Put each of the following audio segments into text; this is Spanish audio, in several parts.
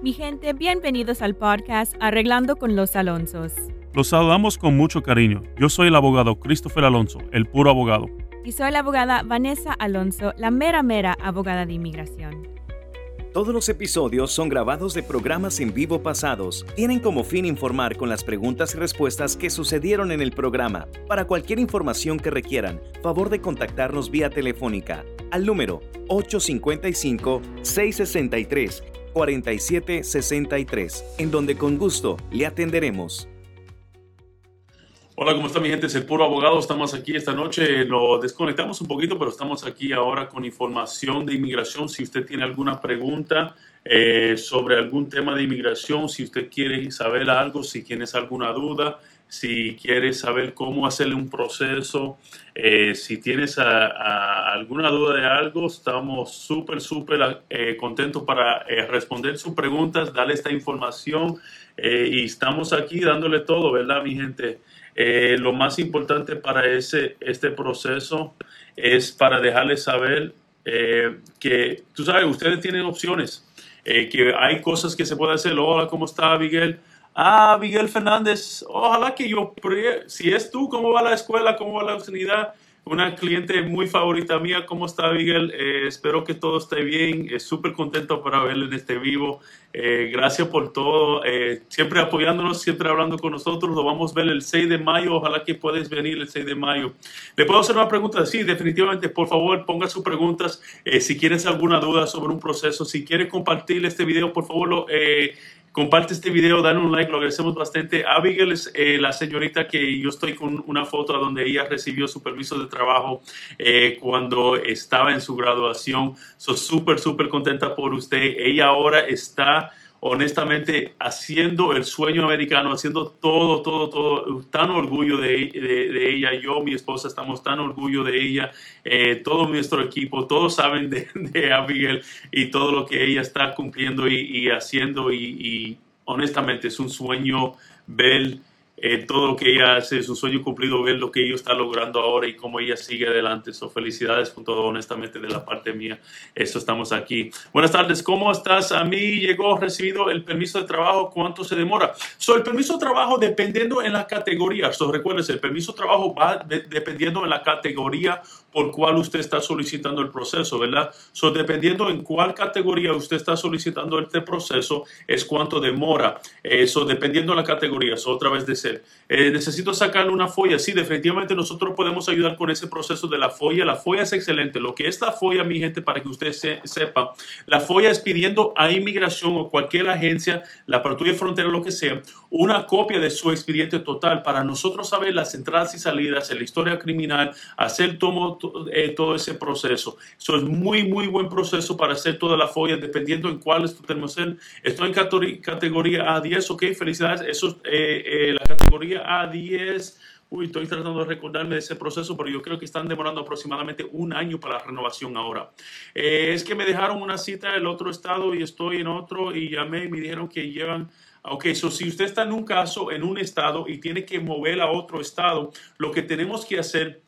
Mi gente, bienvenidos al podcast Arreglando con los Alonsos. Los saludamos con mucho cariño. Yo soy el abogado Christopher Alonso, el puro abogado. Y soy la abogada Vanessa Alonso, la mera mera abogada de inmigración. Todos los episodios son grabados de programas en vivo pasados. Tienen como fin informar con las preguntas y respuestas que sucedieron en el programa. Para cualquier información que requieran, favor de contactarnos vía telefónica al número 855 663 4763, en donde con gusto le atenderemos. Hola, ¿cómo está mi gente? Es el puro abogado. Estamos aquí esta noche. Lo desconectamos un poquito, pero estamos aquí ahora con información de inmigración. Si usted tiene alguna pregunta eh, sobre algún tema de inmigración, si usted quiere saber algo, si tienes alguna duda, si quieres saber cómo hacerle un proceso, eh, si tienes alguna duda de algo, estamos súper, súper eh, contentos para eh, responder sus preguntas, darle esta información y estamos aquí dándole todo, ¿verdad, mi gente? lo más importante para ese, este proceso es para dejarles saber que, tú sabes, ustedes tienen opciones, que hay cosas que se pueden hacer. Hola, ¿cómo está, Miguel? Ah, Miguel Fernández, ojalá que yo, si es tú, ¿cómo va la escuela? ¿Cómo va la unidad? Una cliente muy favorita mía, ¿cómo está Miguel? Eh, espero que todo esté bien, súper contento para verle en este vivo. Eh, gracias por todo, eh, siempre apoyándonos, siempre hablando con nosotros. Lo vamos a ver el 6 de mayo, ojalá que puedas venir el 6 de mayo. ¿Le puedo hacer una pregunta? Sí, definitivamente, por favor, ponga sus preguntas. si quieres alguna duda sobre un proceso, si quieres compartir este video, por favor, lo, Comparte este video, dale un like, lo agradecemos bastante. Abigail es eh, la señorita que yo estoy con una foto donde ella recibió su permiso de trabajo eh, cuando estaba en su graduación. Soy súper, súper contenta por usted. Ella ahora está honestamente haciendo el sueño americano, haciendo todo, todo, todo, tan orgullo de, de, ella, yo, mi esposa, estamos tan orgullo de ella, eh, todo nuestro equipo, todos saben de, de, Abigail y todo lo que ella está cumpliendo y, haciendo y, y, honestamente es un sueño ver eh, todo lo que ella hace, su sueño cumplido, ver lo que ella está logrando ahora y cómo ella sigue adelante. So, felicidades con todo, honestamente, de la parte mía. Eso estamos aquí. Buenas tardes, ¿cómo estás? A mí llegó recibido el permiso de trabajo, ¿cuánto se demora? So, el permiso de trabajo dependiendo en la categoría. So, recuerden, el permiso de trabajo va dependiendo en la categoría por cuál usted está solicitando el proceso, ¿verdad? So, dependiendo en cuál categoría usted está solicitando este proceso, es cuánto demora. Eso, dependiendo de la categoría. So, otra vez de eh, necesito sacarle una folla. Sí, definitivamente nosotros podemos ayudar con ese proceso de la folla. La folla es excelente. Lo que es la folla, mi gente, para que usted sepa, la folla es pidiendo a inmigración o cualquier agencia, la patrulla frontera, lo que sea, una copia de su expediente total para nosotros saber las entradas y salidas, la historia criminal, hacer todo, eh, todo ese proceso. Eso es muy, muy buen proceso para hacer toda la folla, dependiendo en cuál tenemos. Estoy en categoría A10, ok, felicidades. Eso eh, eh, la categoría A10. Uy, estoy tratando de recordarme de ese proceso, pero yo creo que están demorando aproximadamente un año para la renovación ahora. es que me dejaron una cita en otro estado y estoy en otro y llamé y me dijeron que llevan Ok, so si usted está en un caso, en un estado y tiene que mover a otro estado, lo que tenemos que hacer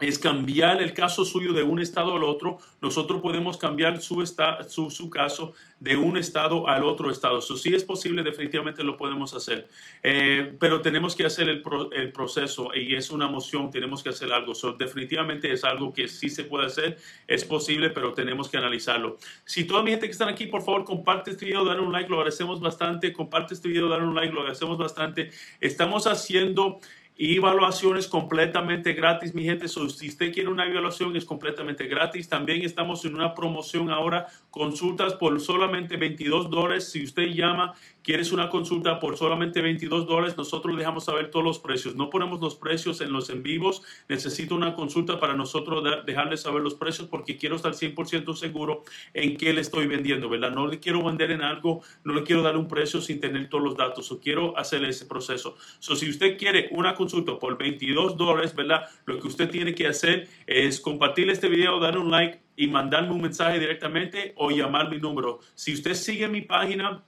es cambiar el caso suyo de un estado al otro, nosotros podemos cambiar su, caso de un estado al otro estado. Eso sí es posible, definitivamente lo podemos hacer. Eh, pero tenemos que hacer el, el, proceso y es una moción, tenemos que hacer algo. So, definitivamente es algo que sí se puede hacer, es posible, pero tenemos que analizarlo. Si toda mi gente que están aquí, por favor, comparte este video, dale un like, lo agradecemos bastante. Comparte este video, dale un like, lo agradecemos bastante. Estamos haciendo y evaluaciones completamente gratis, mi gente. si usted quiere una evaluación, es completamente gratis. También estamos en una promoción ahora, consultas por solamente 22 dólares. Si usted llama quieres una consulta por solamente 22 dólares, nosotros dejamos saber todos los precios. No ponemos los precios en los en vivos. Necesito una consulta para nosotros dejarle saber los precios porque quiero estar 100% seguro en qué le estoy vendiendo, ¿verdad? No le quiero vender en algo, no le quiero dar un precio sin tener todos los datos. O quiero hacer ese proceso. So, si usted quiere una consulta por 22 dólares, ¿verdad? Lo que usted tiene que hacer es compartir este video, darle un like y mandarme un mensaje directamente o llamar mi número. Si usted sigue mi página,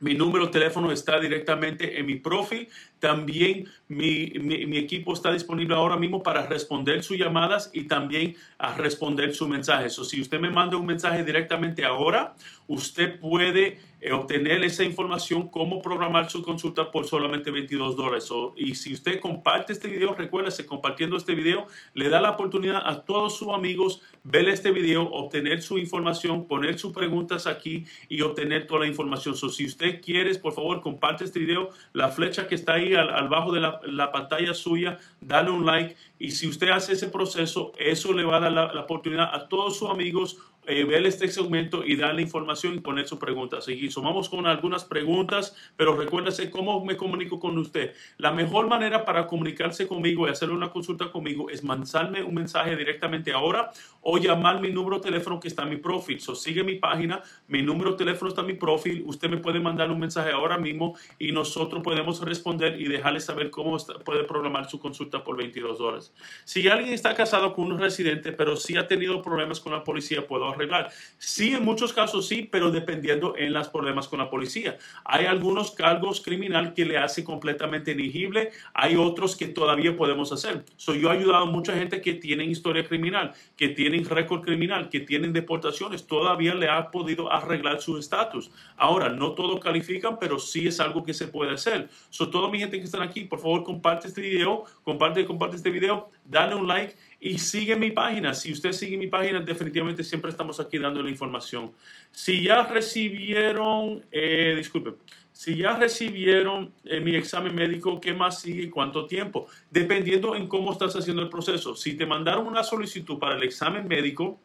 mi número de teléfono está directamente en mi profil. También mi, mi, equipo está disponible ahora mismo para responder sus llamadas y también a responder sus mensajes. O si usted me manda un mensaje directamente ahora, usted puede eh, obtener esa información, cómo programar su consulta por solamente 22 dólares. y si usted comparte este video, recuérdese, compartiendo este video, le da la oportunidad a todos sus amigos ver este video, obtener su información, poner sus preguntas aquí y obtener toda la información. So, si usted quiere, por favor, comparte este video, la flecha que está ahí al, bajo de la, la, pantalla suya, dale un like y si usted hace ese proceso, eso le va a dar la oportunidad a todos sus amigos eh, ver este segmento y darle información y poner sus preguntas. Y sumamos con algunas preguntas, pero recuérdese cómo me comunico con usted. La mejor manera para comunicarse conmigo y hacer una consulta conmigo es mandarme un mensaje directamente ahora o llamar mi número de teléfono que está en mi profil. So, sigue mi página, mi número de teléfono está en mi profil. Usted me puede mandar un mensaje ahora mismo y nosotros podemos responder y dejarle saber cómo puede programar su consulta por 22 dólares. Si alguien está casado con un residente, pero sí ha tenido problemas con la policía, puedo arreglar. Sí, en muchos casos sí, pero dependiendo en los problemas con la policía. Hay algunos cargos criminal que le hace completamente elegible, hay otros que todavía podemos hacer. So, yo he ayudado a mucha gente que tienen historia criminal, que tienen récord criminal, que tienen deportaciones, todavía le ha podido arreglar su estatus. Ahora, no todos califican, pero sí es algo que se puede hacer. So, toda mi gente que están aquí, por favor, comparte este video, comparte, comparte este video, dale un like y sigue mi página. Si usted sigue mi página, definitivamente siempre estamos aquí dando la información. Si ya recibieron, eh, disculpe, si ya recibieron eh, mi examen médico, ¿qué más sigue? ¿Cuánto tiempo? Dependiendo en cómo estás haciendo el proceso. Si te mandaron una solicitud para el examen médico,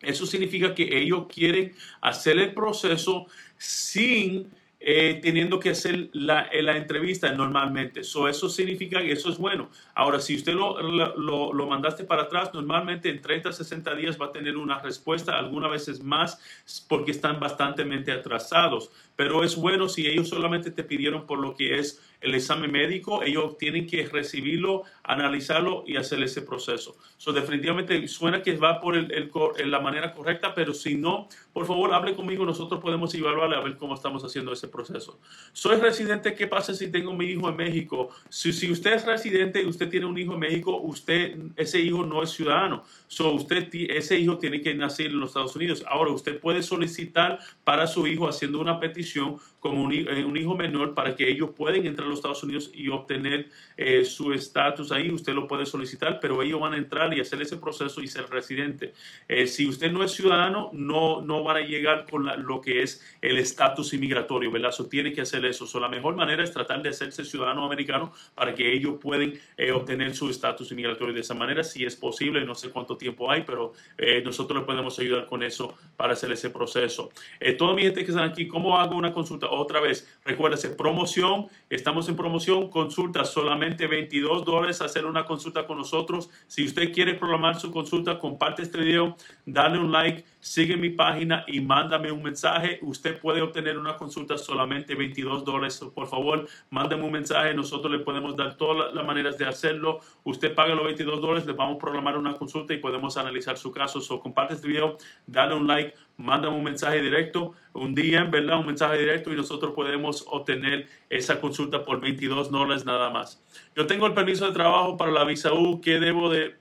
eso significa que ellos quieren hacer el proceso sin eh, teniendo que hacer la, la entrevista normalmente. So, eso significa que eso es bueno. Ahora, si usted lo, lo, lo, mandaste para atrás, normalmente en 30 60 días va a tener una respuesta, algunas veces más, porque están bastante atrasados. Pero es bueno si ellos solamente te pidieron por lo que es el examen médico, ellos tienen que recibirlo, analizarlo y hacer ese proceso. So, definitivamente suena que va por el, el, la manera correcta, pero si no, por favor, hable conmigo, nosotros podemos evaluarle a ver cómo estamos haciendo ese proceso. Soy residente, ¿qué pasa si tengo mi hijo en México? Si, si usted es residente y usted tiene un hijo en México, usted, ese hijo no es ciudadano. So, usted, ese hijo tiene que nacer en los Estados Unidos. Ahora, usted puede solicitar para su hijo haciendo una petición como eh, un, hijo menor para que ellos puedan entrar a los Estados Unidos y obtener eh, su estatus ahí. Usted lo puede solicitar, pero ellos van a entrar y hacer ese proceso y ser residente. Eh, si usted no es ciudadano, no, no van a llegar con lo que es el estatus inmigratorio, ¿verdad? So, tiene que hacer eso. So, la mejor manera es tratar de hacerse ciudadano americano para que ellos puedan obtener su estatus inmigratorio de esa manera, si es posible. No sé cuánto tiempo hay, pero nosotros le podemos ayudar con eso para hacer ese proceso. toda mi gente que están aquí, ¿cómo hago una consulta? Otra vez, recuérdese, promoción, estamos en promoción, consulta solamente 22 dólares hacer una consulta con nosotros. Si usted quiere programar su consulta, comparte este video, dale un like, sigue mi página y mándame un mensaje. Usted puede obtener una consulta solamente 22 dólares. Por favor, mándame un mensaje, nosotros le podemos dar todas las maneras de hacerlo. Usted paga los 22 dólares, le vamos a programar una consulta y podemos analizar su caso. So, comparte este video, dale un like, mándame un mensaje directo, un DM, ¿verdad? Un mensaje directo y nosotros podemos obtener esa consulta por 22 dólares nada más. Yo tengo el permiso de trabajo para la visa U. ¿Qué debo de,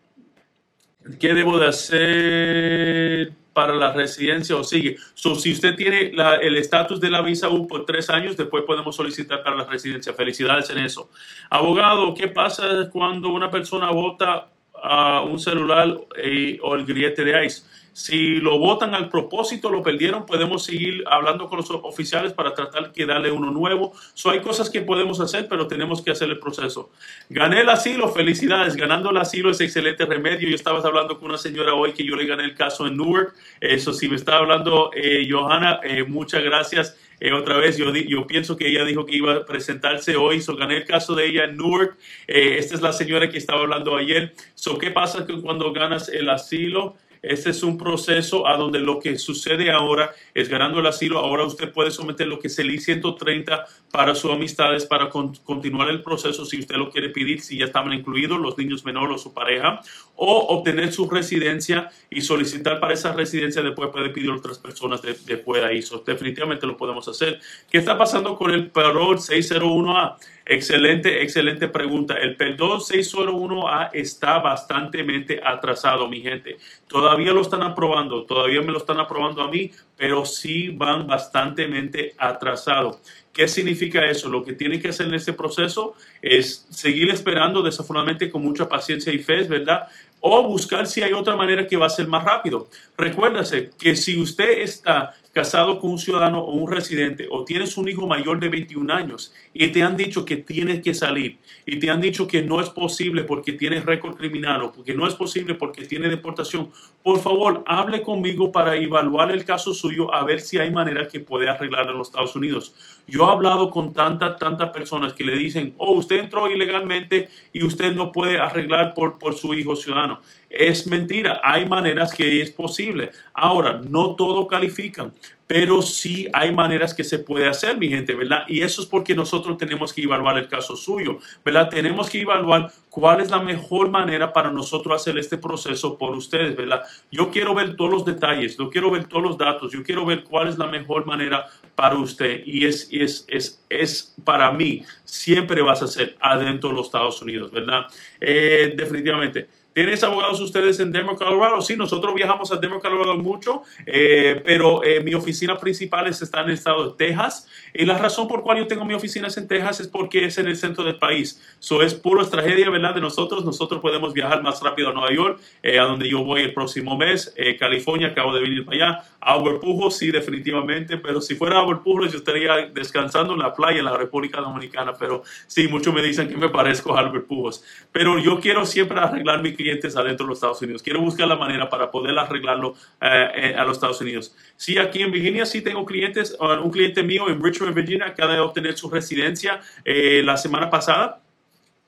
qué debo de hacer para la residencia o sigue? So, si usted tiene el estatus de la visa U por tres años, después podemos solicitar para la residencia. Felicidades en eso. Abogado, ¿qué pasa cuando una persona vota a un celular eh, o el grillete de ICE? Si lo votan al propósito, lo perdieron, podemos seguir hablando con los oficiales para tratar de darle uno nuevo. So, hay cosas que podemos hacer, pero tenemos que hacer el proceso. Gané el asilo, felicidades. Ganando el asilo es excelente remedio. Yo estaba hablando con una señora hoy que yo le gané el caso en Newark. Eso, si me estaba hablando eh, Johanna, eh, muchas gracias. Eh, otra vez, yo, yo pienso que ella dijo que iba a presentarse hoy, so gané el caso de ella en Newark. esta es la señora que estaba hablando ayer. So, ¿Qué pasa cuando ganas el asilo? Este es un proceso a donde lo que sucede ahora es ganando el asilo. Ahora usted puede someter lo que es el I-130 para sus amistades, para continuar el proceso si usted lo quiere pedir, si ya estaban incluidos los niños menores o su pareja, o obtener su residencia y solicitar para esa residencia. Después puede pedir otras personas de, de fuera. Eso definitivamente lo podemos hacer. ¿Qué está pasando con el parol 601A? Excelente, excelente pregunta. El perdón 601A está bastante atrasado, mi gente. Todavía lo están aprobando, todavía me lo están aprobando a mí, pero sí van bastante atrasado. ¿Qué significa eso? Lo que tienen que hacer en este proceso es seguir esperando, desafortunadamente, con mucha paciencia y fe, ¿verdad? O buscar si hay otra manera que va a ser más rápido. Recuérdase que si usted está casado con un ciudadano o un residente o tienes un hijo mayor de 21 años y te han dicho que tienes que salir y te han dicho que no es posible porque tienes récord criminal o porque no es posible porque tiene deportación, por favor, hable conmigo para evaluar el caso suyo a ver si hay manera que puede arreglar en los Estados Unidos. Yo he hablado con tantas, tantas personas que le dicen, oh, usted entró ilegalmente y usted no puede arreglar por, por su hijo ciudadano. Es mentira, hay maneras que es posible. Ahora, no todo califican, pero sí hay maneras que se puede hacer, mi gente, ¿verdad? Y eso es porque nosotros tenemos que evaluar el caso suyo, ¿verdad? Tenemos que evaluar cuál es la mejor manera para nosotros hacer este proceso por ustedes, ¿verdad? Yo quiero ver todos los detalles, yo quiero ver todos los datos, yo quiero ver cuál es la mejor manera para usted y es, es, es, es para mí, siempre vas a ser adentro de los Estados Unidos, ¿verdad? Eh, definitivamente. ¿Tienes abogados ustedes en Denver, Colorado? Sí, nosotros viajamos a Denver, Colorado mucho, eh, pero eh, mi oficina principal está en el estado de Texas. Y la razón por cual yo tengo mi oficina en Texas es porque es en el centro del país. Eso es pura tragedia, ¿verdad? De nosotros. Nosotros podemos viajar más rápido a Nueva York, eh, a donde yo voy el próximo mes. California, acabo de venir para allá. Albert Pujols, sí, definitivamente. Pero si fuera Albert Pujols, yo estaría descansando en la playa en la República Dominicana. Pero sí, muchos me dicen que me parezco a Albert Pujols. Pero yo quiero siempre arreglar mi adentro de los Estados Unidos. Quiero buscar la manera para poder arreglarlo eh, eh, a los Estados Unidos. Sí, aquí en Virginia sí tengo clientes. Un cliente mío en Richmond, Virginia, acaba de obtener su residencia eh, la semana pasada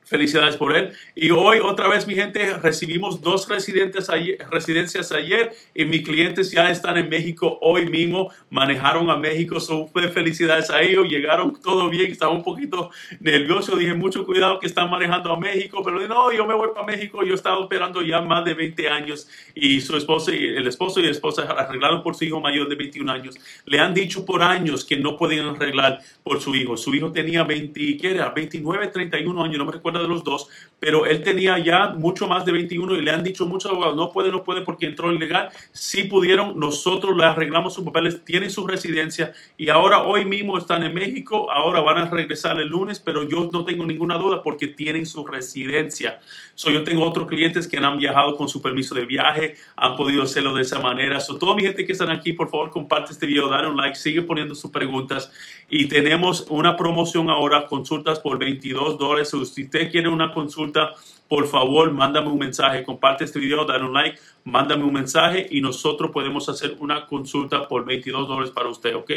Felicidades por él. Y hoy otra vez, mi gente, recibimos dos residentes residencias ayer y mis clientes ya están en México hoy mismo. Manejaron a México. So, felicidades a ellos. Llegaron todo bien. Estaba un poquito nervioso. Dije, mucho cuidado que están manejando a México. Pero no, yo me voy para México. Yo he estado esperando ya más de 20 años. Y su esposo y el esposo y la esposa arreglaron por su hijo mayor de 21 años. Le han dicho por años que no podían arreglar por su hijo. Su hijo tenía 20, ¿qué era? 29, 31 años. No me recuerdo de los dos, pero él tenía ya mucho más de 21 y le han dicho muchos abogados, no puede, no puede porque entró ilegal. Si pudieron, nosotros le arreglamos sus papeles, tienen su residencia y ahora hoy mismo están en México, ahora van a regresar el lunes, pero yo no tengo ninguna duda porque tienen su residencia. So, yo tengo otros clientes que han viajado con su permiso de viaje, han podido hacerlo de esa manera. So, toda mi gente que están aquí, por favor, comparte este video, dale un like, sigue poniendo sus preguntas. Y tenemos una promoción ahora, consultas por 22 dólares. Si usted quiere una consulta por favor, mándame un mensaje, comparte este video, dale un like, mándame un mensaje y nosotros podemos hacer una consulta por 22 dólares para usted, ¿ok?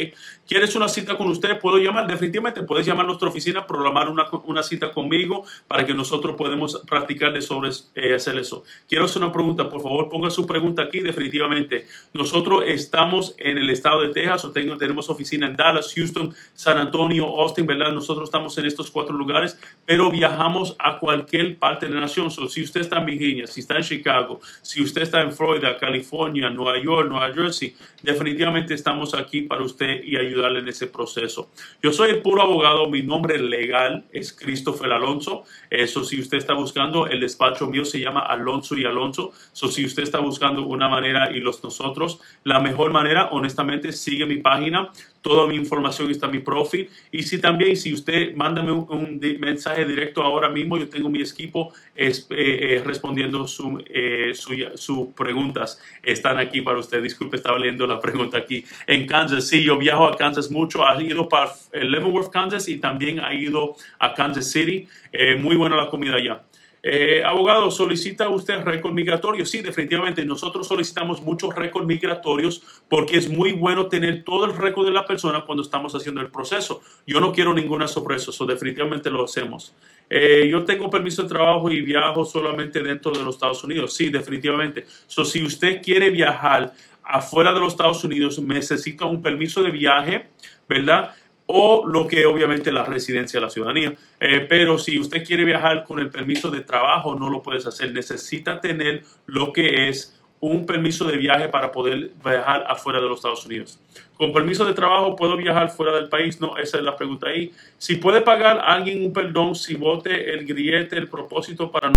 ¿Quieres una cita con usted? Puedo llamar, definitivamente puedes llamar a nuestra oficina, programar una, una cita conmigo para que nosotros podamos practicar de sobre eh, hacer eso. Quiero hacer una pregunta, por favor, ponga su pregunta aquí, definitivamente. Nosotros estamos en el estado de Texas, o tengo, tenemos oficina en Dallas, Houston, San Antonio, Austin, ¿verdad? Nosotros estamos en estos cuatro lugares, pero viajamos a cualquier parte de nación. si usted está en Virginia, si está en Chicago, si usted está en Florida, California, Nueva York, Nueva Jersey, definitivamente estamos aquí para usted y ayudarle en ese proceso. Yo soy el puro abogado, mi nombre legal es Christopher Alonso. Eso si usted está buscando, el despacho mío se llama Alonso y Alonso. So, si usted está buscando una manera y los nosotros, la mejor manera, honestamente, sigue mi página. Toda mi información está en mi profil. Y si también, si usted mándame un, mensaje directo ahora mismo, yo tengo mi equipo eh, eh, respondiendo sus eh, su, preguntas. Están aquí para usted. Disculpe, estaba leyendo la pregunta aquí. En Kansas, sí, yo viajo a Kansas mucho. Ha ido para Leavenworth, Kansas y también ha ido a Kansas City. muy buena la comida allá. Eh, abogado, ¿solicita usted récord migratorio? Sí, definitivamente. Nosotros solicitamos muchos récords migratorios porque es muy bueno tener todo el récord de la persona cuando estamos haciendo el proceso. Yo no quiero ninguna sorpresa, eso definitivamente lo hacemos. Eh, yo tengo permiso de trabajo y viajo solamente dentro de los Estados Unidos. Sí, definitivamente. So, si usted quiere viajar afuera de los Estados Unidos, necesita un permiso de viaje, ¿verdad? O lo que obviamente la residencia de la ciudadanía. Eh, pero si usted quiere viajar con el permiso de trabajo, no lo puedes hacer. Necesita tener lo que es un permiso de viaje para poder viajar afuera de los Estados Unidos. Con permiso de trabajo, ¿puedo viajar fuera del país? No, esa es la pregunta ahí. Si puede pagar alguien un perdón, si vote el grillete, el propósito para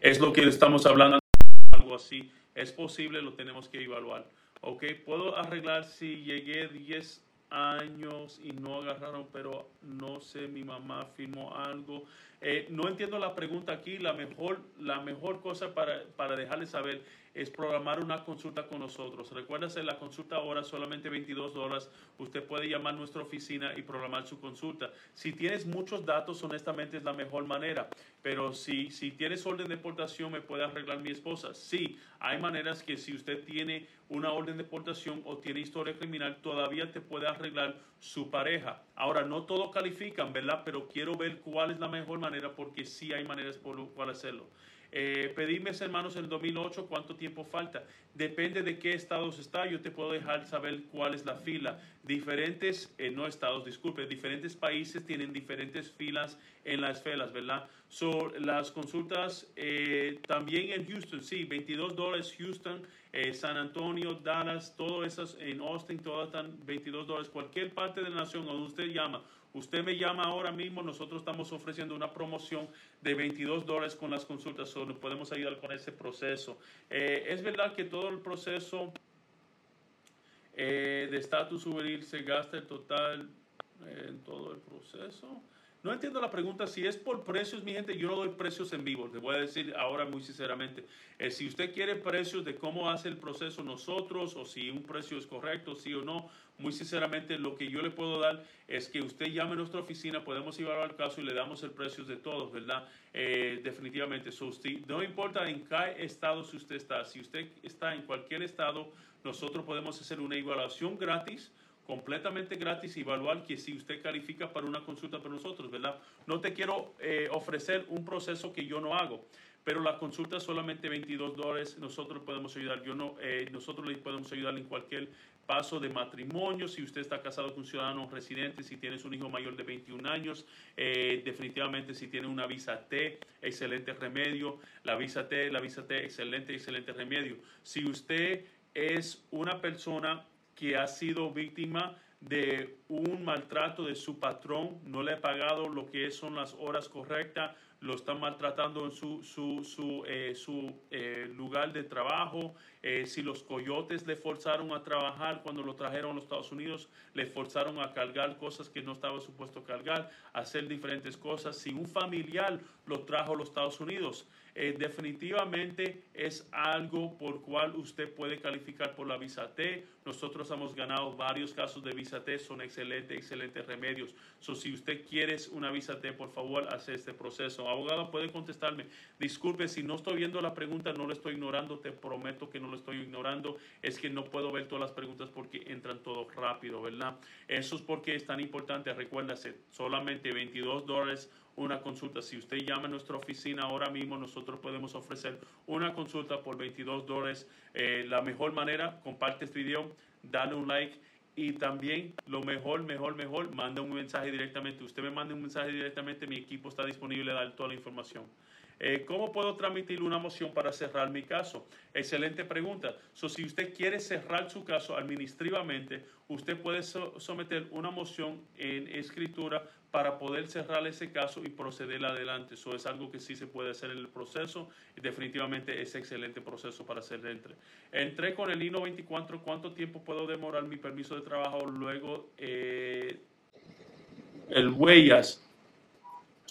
Es lo que estamos hablando, algo así. Es posible, lo tenemos que evaluar. Ok, puedo arreglar si llegué 10 años y no agarraron, pero no sé, mi mamá firmó algo. Eh, no entiendo la pregunta aquí. La mejor, la mejor cosa para, para dejarles saber es programar una consulta con nosotros. Recuérdase, la consulta ahora solamente 22 dólares. Usted puede llamar a nuestra oficina y programar su consulta. Si tienes muchos datos, honestamente es la mejor manera. Pero si, si tienes orden de deportación, me puede arreglar mi esposa. Sí, hay maneras que si usted tiene una orden de deportación o tiene historia criminal, todavía te puede arreglar su pareja. Ahora, no todos califican, ¿verdad? Pero quiero ver cuál es la mejor manera porque sí hay maneras por cual hacerlo. Eh, hermanos, en 2008 cuánto tiempo falta. Depende de qué estados está, yo te puedo dejar saber cuál es la fila. Diferentes, eh, no estados, disculpe, diferentes países tienen diferentes filas en las filas, ¿verdad? So, las consultas eh, también en Houston, sí, 22 dólares Houston, eh, San Antonio, Dallas, todas esas en Austin, todas están 22 dólares. Cualquier parte de la nación donde usted llama, Usted me llama ahora mismo, nosotros estamos ofreciendo una promoción de 22 dólares con las consultas, solo podemos ayudar con ese proceso. Eh, es verdad que todo el proceso eh, de estatus juvenil se gasta el total eh, en todo el proceso. No entiendo la pregunta. Si es por precios, mi gente, yo no doy precios en vivo. Le voy a decir ahora muy sinceramente. Eh, si usted quiere precios de cómo hace el proceso nosotros o si un precio es correcto, sí o no, muy sinceramente lo que yo le puedo dar es que usted llame a nuestra oficina, podemos llevar al caso y le damos el precio de todos, ¿verdad? Eh, definitivamente. no importa en qué estado usted está. Si usted está en cualquier estado, nosotros podemos hacer una evaluación gratis completamente gratis y evaluar que si usted califica para una consulta para nosotros, ¿verdad? No te quiero eh, ofrecer un proceso que yo no hago, pero la consulta es solamente 22 dólares, nosotros podemos ayudar, yo no, eh, nosotros le podemos ayudar en cualquier paso de matrimonio, si usted está casado con un ciudadano residente, si tienes un hijo mayor de 21 años, eh, definitivamente si tiene una visa T, excelente remedio, la visa T, la visa T, excelente, excelente remedio. Si usted es una persona que ha sido víctima de un maltrato de su patrón, no le ha pagado lo que son las horas correctas, lo están maltratando en su, su, su, eh, su eh, lugar de trabajo, eh, si los coyotes le forzaron a trabajar cuando lo trajeron a los Estados Unidos, le forzaron a cargar cosas que no estaba supuesto cargar, hacer diferentes cosas, si un familiar lo trajo a los Estados Unidos, eh, definitivamente es algo por cual usted puede calificar por la visa T. Nosotros hemos ganado varios casos de visa T, son excelentes, excelentes remedios. So, si usted quiere una visa T, por favor, hace este proceso. Abogado, puede contestarme. Disculpe, si no estoy viendo la pregunta, no le estoy ignorando, te prometo que no lo estoy ignorando. Es que no puedo ver todas las preguntas porque entran todos rápido, ¿verdad? Eso es porque es tan importante. Recuérdase, solamente 22 dólares una consulta. Si usted llama a nuestra oficina ahora mismo, nosotros podemos ofrecer una consulta por 22 dólares. Eh, la mejor manera, comparte este video, dale un like y también lo mejor, mejor, mejor, manda un mensaje directamente. Usted me manda un mensaje directamente, mi equipo está disponible a dar toda la información. Eh, ¿Cómo puedo transmitir una moción para cerrar mi caso? Excelente pregunta. So, si usted quiere cerrar su caso administrativamente, usted puede someter una moción en escritura para poder cerrar ese caso y proceder adelante. Eso es algo que sí se puede hacer en el proceso y definitivamente es excelente proceso para hacer entre. Entré con el INO 24, ¿cuánto tiempo puedo demorar mi permiso de trabajo? Luego, eh, el huellas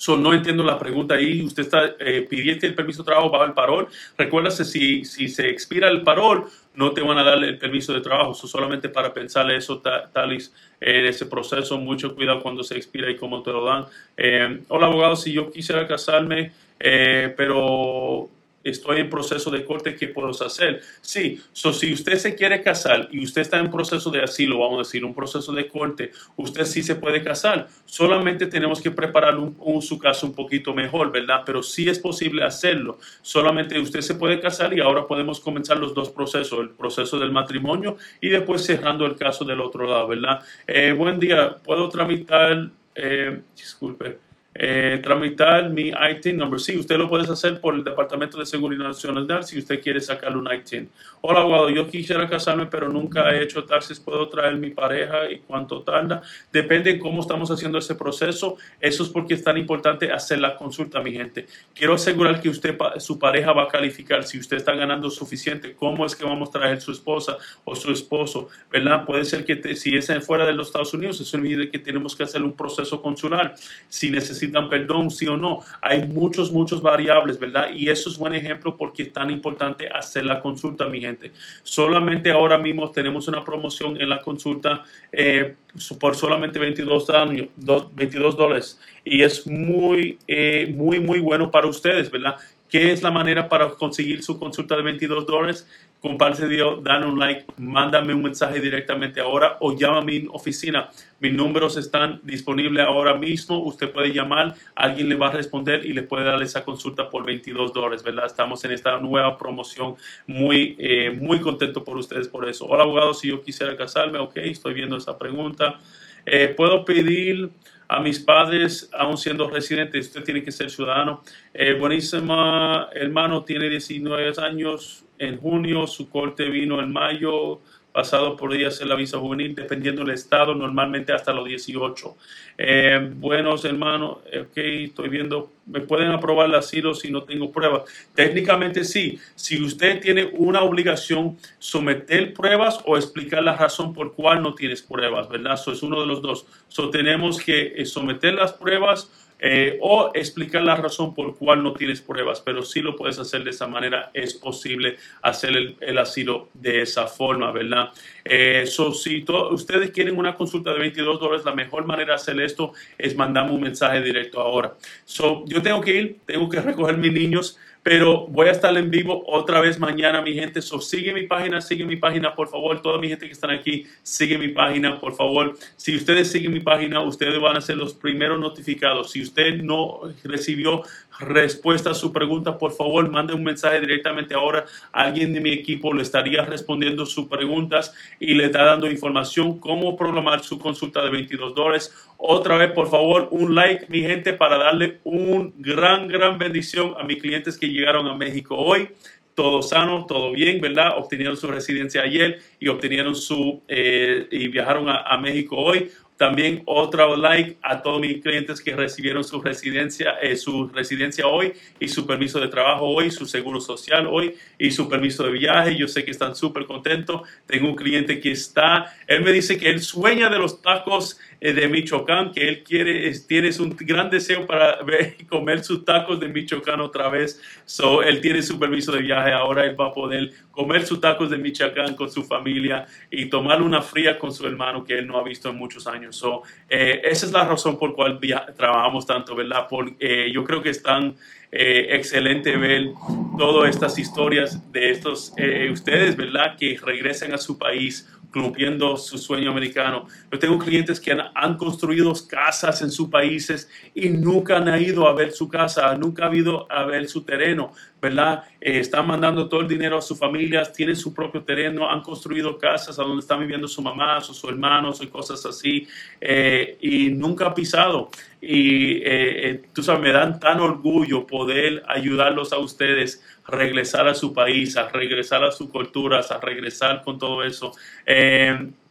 no entiendo la pregunta ahí. Usted está eh, pidiendo el permiso de trabajo bajo el parol. Recuérdase, si, si se expira el parol, no te van a dar el permiso de trabajo. Eso solamente para pensar eso, Talis, en ese proceso. Mucho cuidado cuando se expira y cómo te lo dan. Eh, hola, abogado. Si yo quisiera casarme, eh, pero estoy en proceso de corte, ¿qué puedo hacer? Sí, so, si usted se quiere casar y usted está en proceso de asilo, vamos a decir, un proceso de corte, usted sí se puede casar. Solamente tenemos que preparar un, su caso un poquito mejor, ¿verdad? Pero sí es posible hacerlo. Solamente usted se puede casar y ahora podemos comenzar los dos procesos, el proceso del matrimonio y después cerrando el caso del otro lado, ¿verdad? Eh, buen día, ¿puedo tramitar, eh, disculpe, eh, tramitar mi ITIN number. Sí, usted lo puede hacer por el Departamento de Seguridad Nacional si usted quiere sacarle un ITIN. Hola, abogado, yo quisiera casarme, pero nunca he hecho taxes. ¿Puedo traer mi pareja y cuánto tarda? Depende de cómo estamos haciendo ese proceso. Eso es porque es tan importante hacer la consulta, mi gente. Quiero asegurar que usted, su pareja va a calificar. Si usted está ganando suficiente, ¿cómo es que vamos a traer su esposa o su esposo? ¿Verdad? Puede ser que si es fuera de los Estados Unidos, eso olvide que tenemos que hacer un proceso consular. Si necesita necesitan perdón, sí o no. Hay muchos, muchos variables, ¿verdad? Y eso es buen ejemplo porque es tan importante hacer la consulta, mi gente. Solamente ahora mismo tenemos una promoción en la consulta eh, por solamente 22, años, 22 dólares. Y es muy, eh, muy, muy bueno para ustedes, ¿verdad? ¿Qué es la manera para conseguir su consulta de 22 dólares? comparte video, dan un like, mándame un mensaje directamente ahora o llama a mi oficina. Mis números están disponibles ahora mismo. Usted puede llamar, alguien le va a responder y le puede dar esa consulta por 22 dólares, ¿verdad? Estamos en esta nueva promoción. Muy, eh, muy contento por ustedes por eso. Hola, abogado, si yo quisiera casarme, ok, estoy viendo esa pregunta. Eh, ¿Puedo pedir a mis padres, aún siendo residentes, usted tiene que ser ciudadano? Eh, buenísima, hermano, tiene 19 años, en junio, su corte vino en mayo, pasado podría hacer la visa juvenil, dependiendo del estado, normalmente hasta los 18. Eh, buenos hermanos, ok, estoy viendo, ¿me pueden aprobar el asilo si no tengo pruebas? Técnicamente sí, si usted tiene una obligación, someter pruebas o explicar la razón por cuál no tienes pruebas, ¿verdad? Eso es uno de los dos. So, tenemos que eh, someter las pruebas eh, o explicar la razón por cual no tienes pruebas, pero si lo puedes hacer de esa manera, es posible hacer el, asilo de esa forma, ¿verdad? Eh, si ustedes quieren una consulta de 22 dólares, la mejor manera de hacer esto es mandarme un mensaje directo ahora. So, yo tengo que ir, tengo que recoger mis niños. Pero voy a estar en vivo otra vez mañana, mi gente. So, sigue mi página, sigue mi página, por favor. Toda mi gente que están aquí, sigue mi página, por favor. Si ustedes siguen mi página, ustedes van a ser los primeros notificados. Si usted no recibió respuesta a su pregunta, por favor, mande un mensaje directamente ahora. Alguien de mi equipo le estaría respondiendo sus preguntas y le está dando información cómo programar su consulta de 22 dólares. Otra vez, por favor, un like, mi gente, para darle un gran, gran bendición a mis clientes que llegaron a México hoy todo sano, todo bien, ¿verdad? Obtenieron su residencia ayer y obtenieron su eh, y viajaron a, a, México hoy. También otro like a todos mis clientes que recibieron su residencia, eh, su residencia hoy y su permiso de trabajo hoy, su seguro social hoy y su permiso de viaje. Yo sé que están súper contentos. Tengo un cliente que está, él me dice que él sueña de los tacos de Michoacán, que él quiere, tiene un gran deseo para ver y comer sus tacos de Michoacán otra vez. So, él tiene su permiso de viaje, ahora él va a poder comer sus tacos de Michoacán con su familia y tomar una fría con su hermano que él no ha visto en muchos años. So, eh, esa es la razón por cual trabajamos tanto, ¿verdad? Por, eh, yo creo que están excelente ver todas estas historias de estos ustedes, ¿verdad? Que regresen a su país cumpliendo su sueño americano. Yo tengo clientes que han, construido casas en sus países y nunca han ido a ver su casa, nunca han ido a ver su terreno, ¿verdad? Eh, están mandando todo el dinero a sus familias, tienen su propio terreno, han construido casas a donde están viviendo su mamá sus hermanos y cosas así, eh, y nunca han pisado. Y eh, tú sabes, me dan tan orgullo poder ayudarlos a ustedes a regresar a su país, a regresar a sus culturas, a regresar con todo eso.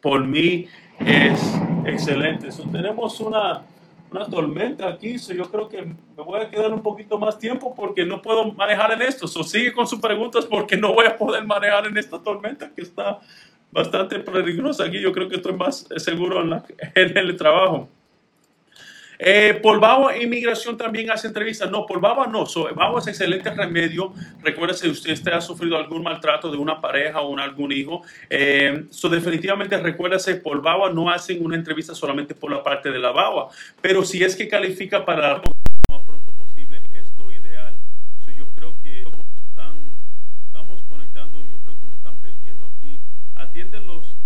por mí es excelente. tenemos una una tormenta aquí, yo creo que me voy a quedar un poquito más tiempo porque no puedo manejar en esto. So, sigue con sus preguntas porque no voy a poder manejar en esta tormenta que está bastante peligrosa aquí. Yo creo que estoy más seguro en, en el trabajo. Eh, Polvavo Inmigración también hace entrevistas. No, Polvavo no. So, es excelente remedio. Recuerde si usted ha sufrido algún maltrato de una pareja o un, algún hijo. Eh, so, definitivamente recuérdese, no hacen una entrevista solamente por la parte de la baba. Pero si es que califica para lo más pronto posible, es lo ideal. So, yo creo que estamos conectando. Yo creo que me están perdiendo aquí. Atiende los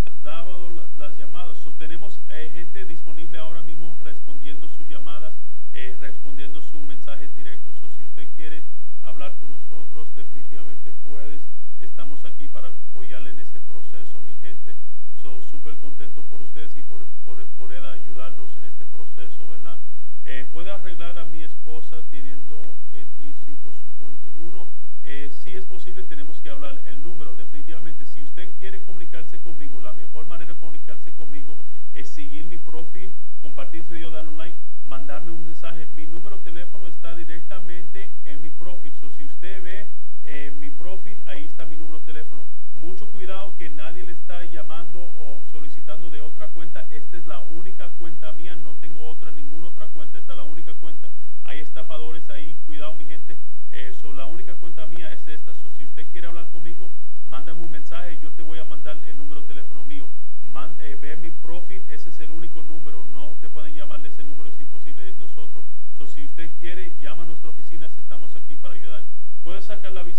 las llamadas. So, tenemos eh, gente disponible ahora mismo respondiendo llamadas, eh, respondiendo sus mensajes directos. O si usted quiere hablar con nosotros, definitivamente puedes. Estamos aquí para apoyarle en ese proceso, mi gente. So, súper contento por ustedes y por, por poder ayudarlos en este proceso, ¿verdad? Eh, puede arreglar a mi esposa teniendo el I-551, eh, si posible tenemos que hablar el número. Definitivamente, si usted quiere comunicarse conmigo, la mejor manera de comunicarse conmigo es seguir mi profil, compartir este video, darle un like, mandarme un mensaje. Mi número de teléfono está directamente en mi profil. So, si usted ve eh, mi profil, ahí está mi número de teléfono. Mucho cuidado que nadie le está llamando o solicitando de otra cuenta. Esta es la única cuenta mía, no tengo otra, ninguna otra cuenta. Esta es la única cuenta. Hay estafadores ahí, cuidado mi gente. Eh, so, la única cuenta mía es esta. So, si usted quiere hablar conmigo, mándame un mensaje. Yo te voy a mandar el número de teléfono mío. Man, eh, ve mi profil, ese es el único número. No te pueden llamar de ese número, es imposible. Es nosotros. So, si usted quiere, llama a nuestra oficina. Estamos aquí para ayudar.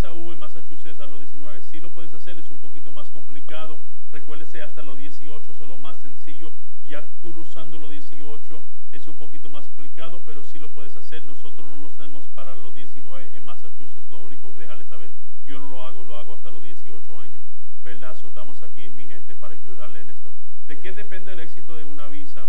U en Massachusetts a los 19. Si lo puedes hacer, es un poquito más complicado. Recuérdese hasta los 18 es lo más sencillo. Ya cruzando los 18 es un poquito más complicado, pero sí lo puedes hacer. Nosotros no lo hacemos para los 19 en Massachusetts. Lo único que dejarles saber, yo no lo hago, lo hago hasta los 18 años. ¿Verdad? So, estamos aquí, mi gente, para ayudarle en esto. ¿De qué depende el éxito de una visa?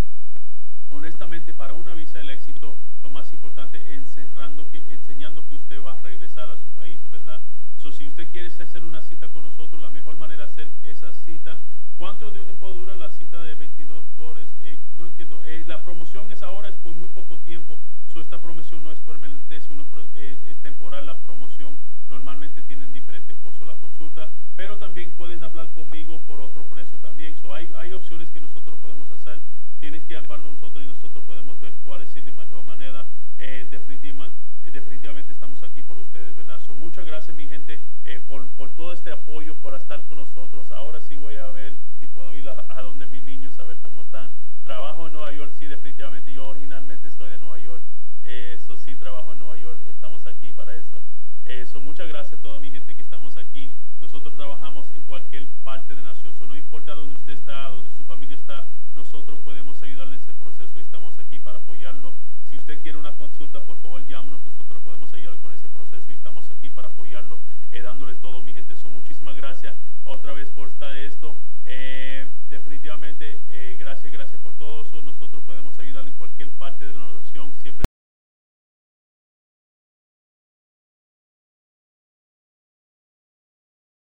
honestamente para una visa el éxito lo más importante es encerrando que, enseñando que usted va a regresar a su país, ¿verdad? So, si usted quiere hacer una cita con nosotros, la mejor manera de hacer esa cita, ¿cuánto tiempo dura la cita de 22 dólares? Eh, no entiendo, eh, la promoción es ahora, es por muy poco tiempo, so, esta promoción no es permanente, es, una, es, es temporal, la promoción normalmente tienen diferente costo la consulta, pero también pueden hablar conmigo por otro precio también, so, hay, hay opciones que nosotros podemos hacer, tienes que hablarnos nosotros y nosotros podemos ver cuál es la mejor manera. Eh, definitiva, eh, definitivamente estamos aquí por ustedes, ¿verdad? So, muchas gracias, mi gente, eh, por, por, todo este apoyo, por estar con nosotros. Ahora